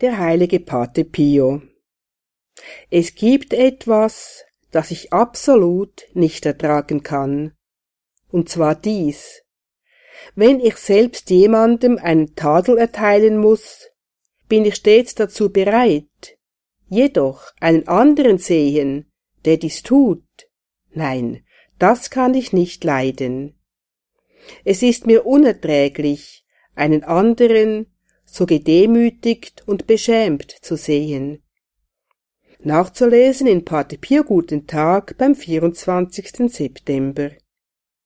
der heilige Pate Pio. Es gibt etwas, das ich absolut nicht ertragen kann. Und zwar dies. Wenn ich selbst jemandem einen Tadel erteilen muss, bin ich stets dazu bereit. Jedoch einen anderen sehen, der dies tut, nein, das kann ich nicht leiden. Es ist mir unerträglich, einen anderen so gedemütigt und beschämt zu sehen. Nachzulesen in Pate Pier Guten Tag beim 24. September.